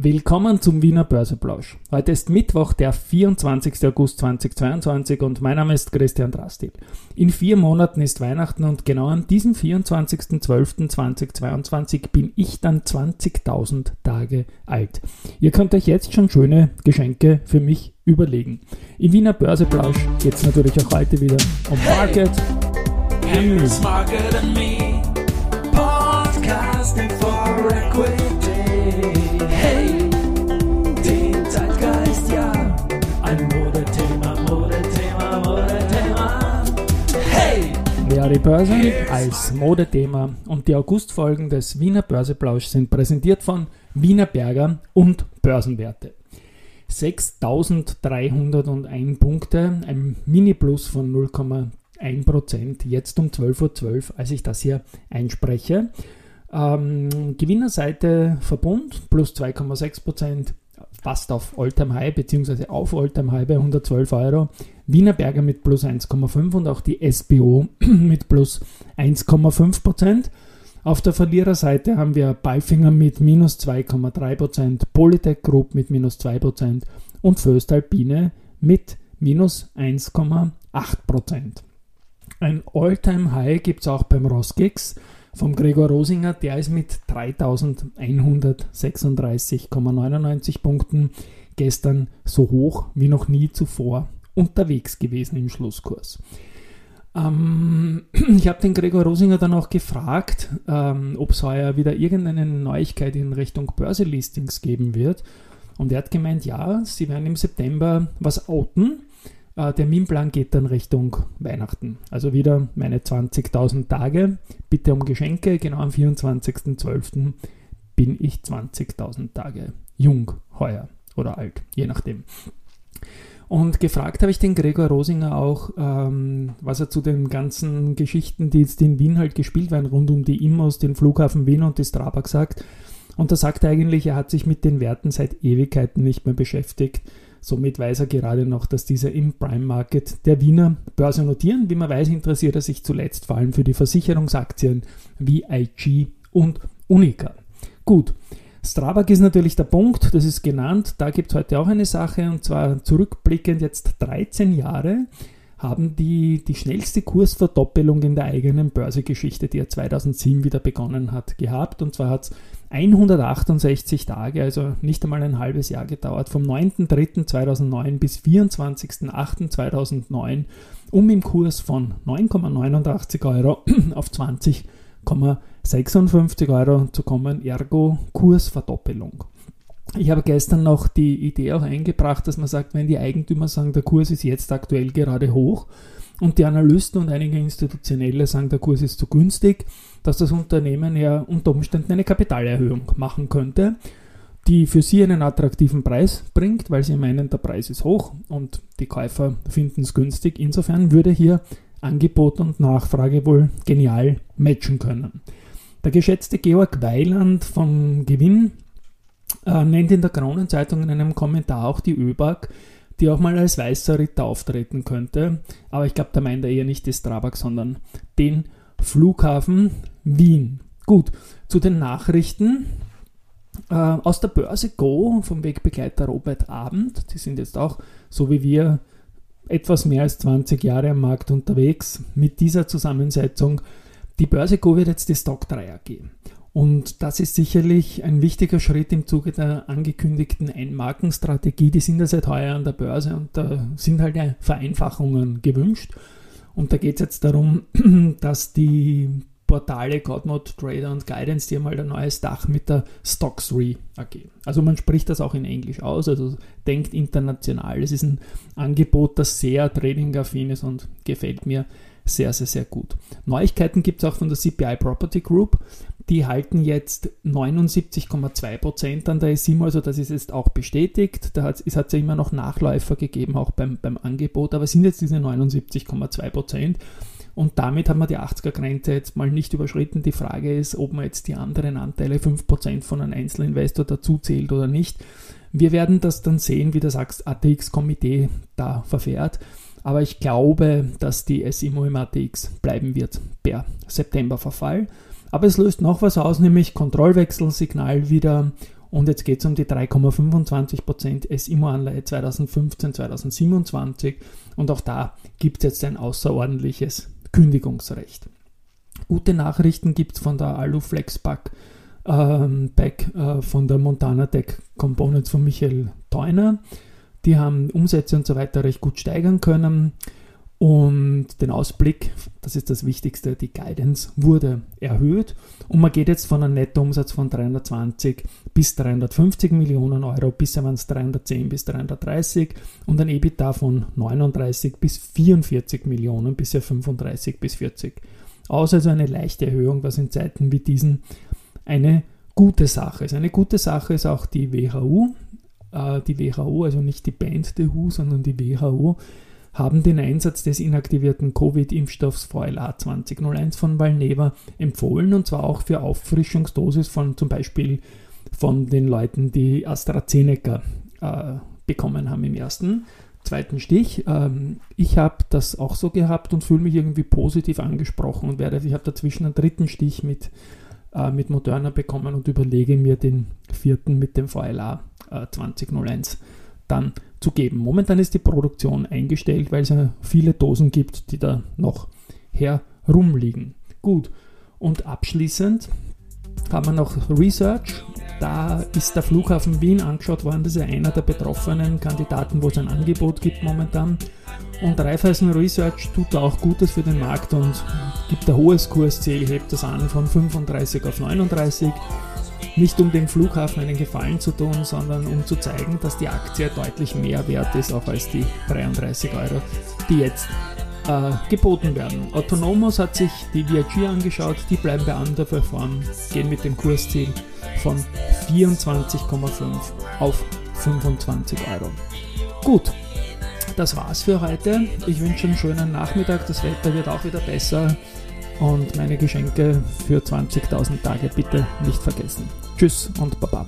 Willkommen zum Wiener Börseplausch. Heute ist Mittwoch, der 24. August 2022 und mein Name ist Christian Drastil. In vier Monaten ist Weihnachten und genau an diesem 24.12.2022 bin ich dann 20.000 Tage alt. Ihr könnt euch jetzt schon schöne Geschenke für mich überlegen. Im Wiener Börseplausch geht es natürlich auch heute wieder um Market and Börse als Modethema und die Augustfolgen des Wiener Börseplausch sind präsentiert von Wiener Berger und Börsenwerte. 6.301 Punkte, ein Mini-Plus von 0,1%, jetzt um 12.12 Uhr, als ich das hier einspreche. Ähm, Gewinnerseite Verbund plus 2,6%, fast auf Alltime High beziehungsweise auf Alltime High bei 112 Euro. Wiener Berger mit plus 1,5 und auch die SBO mit plus 1,5 Prozent. Auf der Verliererseite haben wir Balfinger mit minus 2,3 Prozent, Polytech Group mit minus 2 Prozent und Föstalpine mit minus 1,8 Prozent. Ein Alltime High gibt es auch beim Rosgex vom Gregor Rosinger, der ist mit 3136,99 Punkten gestern so hoch wie noch nie zuvor unterwegs gewesen im Schlusskurs. Ähm, ich habe den Gregor Rosinger dann auch gefragt, ähm, ob es heuer wieder irgendeine Neuigkeit in Richtung Börselistings geben wird. Und er hat gemeint, ja, sie werden im September was outen. Äh, der Minplan geht dann Richtung Weihnachten. Also wieder meine 20.000 Tage. Bitte um Geschenke. Genau am 24.12. bin ich 20.000 Tage jung heuer oder alt, je nachdem. Und gefragt habe ich den Gregor Rosinger auch, ähm, was er zu den ganzen Geschichten, die jetzt in Wien halt gespielt werden, rund um die Immos, den Flughafen Wien und die Strabag sagt. Und da sagt er eigentlich, er hat sich mit den Werten seit Ewigkeiten nicht mehr beschäftigt. Somit weiß er gerade noch, dass diese im Prime Market der Wiener Börse notieren. Wie man weiß, interessiert er sich zuletzt vor allem für die Versicherungsaktien wie IG und Unica. Gut. Strabag ist natürlich der Punkt, das ist genannt. Da gibt es heute auch eine Sache und zwar zurückblickend jetzt 13 Jahre haben die die schnellste Kursverdoppelung in der eigenen Börsegeschichte, die ja 2007 wieder begonnen hat, gehabt. Und zwar hat es 168 Tage, also nicht einmal ein halbes Jahr gedauert, vom 9.3.2009 bis 24.08.2009, um im Kurs von 9,89 Euro auf 20,56 Euro zu kommen, ergo Kursverdoppelung. Ich habe gestern noch die Idee auch eingebracht, dass man sagt, wenn die Eigentümer sagen, der Kurs ist jetzt aktuell gerade hoch und die Analysten und einige Institutionelle sagen, der Kurs ist zu günstig, dass das Unternehmen ja unter Umständen eine Kapitalerhöhung machen könnte, die für sie einen attraktiven Preis bringt, weil sie meinen, der Preis ist hoch und die Käufer finden es günstig. Insofern würde hier Angebot und Nachfrage wohl genial matchen können. Der geschätzte Georg Weiland vom Gewinn äh, nennt in der Kronenzeitung in einem Kommentar auch die ÖBAG, die auch mal als weißer Ritter auftreten könnte. Aber ich glaube, da meint er eher nicht die Strabag, sondern den Flughafen Wien. Gut, zu den Nachrichten. Äh, aus der Börse Go vom Wegbegleiter Robert Abend, die sind jetzt auch, so wie wir, etwas mehr als 20 Jahre am Markt unterwegs mit dieser Zusammensetzung. Die Börse Go wird jetzt die Stock 3 AG. Und das ist sicherlich ein wichtiger Schritt im Zuge der angekündigten Einmarkenstrategie. Die sind ja seit heuer an der Börse und da sind halt Vereinfachungen gewünscht. Und da geht es jetzt darum, dass die Portale Godmode Trader und Guidance, die haben halt ein neues Dach mit der Stocks Re AG. Also man spricht das auch in Englisch aus, also denkt international. Es ist ein Angebot, das sehr trading-affin ist und gefällt mir sehr, sehr, sehr gut. Neuigkeiten gibt es auch von der CPI Property Group. Die halten jetzt 79,2% an der SIM, also das ist jetzt auch bestätigt. Da hat, es hat ja immer noch Nachläufer gegeben, auch beim, beim Angebot, aber es sind jetzt diese 79,2%. Und damit haben wir die 80er-Grenze jetzt mal nicht überschritten. Die Frage ist, ob man jetzt die anderen Anteile 5% von einem Einzelinvestor dazu zählt oder nicht. Wir werden das dann sehen, wie das ATX-Komitee da verfährt. Aber ich glaube, dass die SIMO im ATX bleiben wird per September-Verfall. Aber es löst noch was aus, nämlich Kontrollwechselsignal wieder Und jetzt geht es um die 3,25% SIMO-Anleihe 2015, 2027 und auch da gibt es jetzt ein außerordentliches Kündigungsrecht. Gute Nachrichten gibt es von der Aluflex-Pack ähm, Back äh, von der Montana Tech Components von Michael Theuner. Die haben Umsätze und so weiter recht gut steigern können. Und den Ausblick, das ist das Wichtigste, die Guidance wurde erhöht und man geht jetzt von einem Nettoumsatz von 320 bis 350 Millionen Euro, bisher waren es 310 bis 330 und ein EBITDA von 39 bis 44 Millionen, bisher 35 bis 40. Aus also eine leichte Erhöhung, was in Zeiten wie diesen eine gute Sache ist. Eine gute Sache ist auch die WHO. Äh, die WHO, also nicht die Band The Who, sondern die WHO, haben den Einsatz des inaktivierten Covid-Impfstoffs VLA 2001 von Valneva empfohlen und zwar auch für Auffrischungsdosis von zum Beispiel von den Leuten, die AstraZeneca äh, bekommen haben im ersten, zweiten Stich. Ähm, ich habe das auch so gehabt und fühle mich irgendwie positiv angesprochen und werde, ich habe dazwischen einen dritten Stich mit äh, mit Moderna bekommen und überlege mir den vierten mit dem VLA äh, 2001 dann zu geben. Momentan ist die Produktion eingestellt, weil es ja viele Dosen gibt, die da noch herumliegen. Gut, und abschließend haben wir noch Research. Da ist der Flughafen Wien angeschaut worden. Das ist einer der betroffenen Kandidaten, wo es ein Angebot gibt momentan. Und Raiffeisen Research tut da auch Gutes für den Markt und gibt ein hohes Kursziel, hebt das an von 35 auf 39. Nicht um dem Flughafen einen Gefallen zu tun, sondern um zu zeigen, dass die Aktie deutlich mehr wert ist, auch als die 33 Euro, die jetzt äh, geboten werden. Autonomos hat sich die VIG angeschaut, die bleiben bei Underperform, gehen mit dem Kursziel von 24,5 auf 25 Euro. Gut, das war's für heute. Ich wünsche einen schönen Nachmittag. Das Wetter wird auch wieder besser. Und meine Geschenke für 20.000 Tage bitte nicht vergessen. Tschüss und Baba.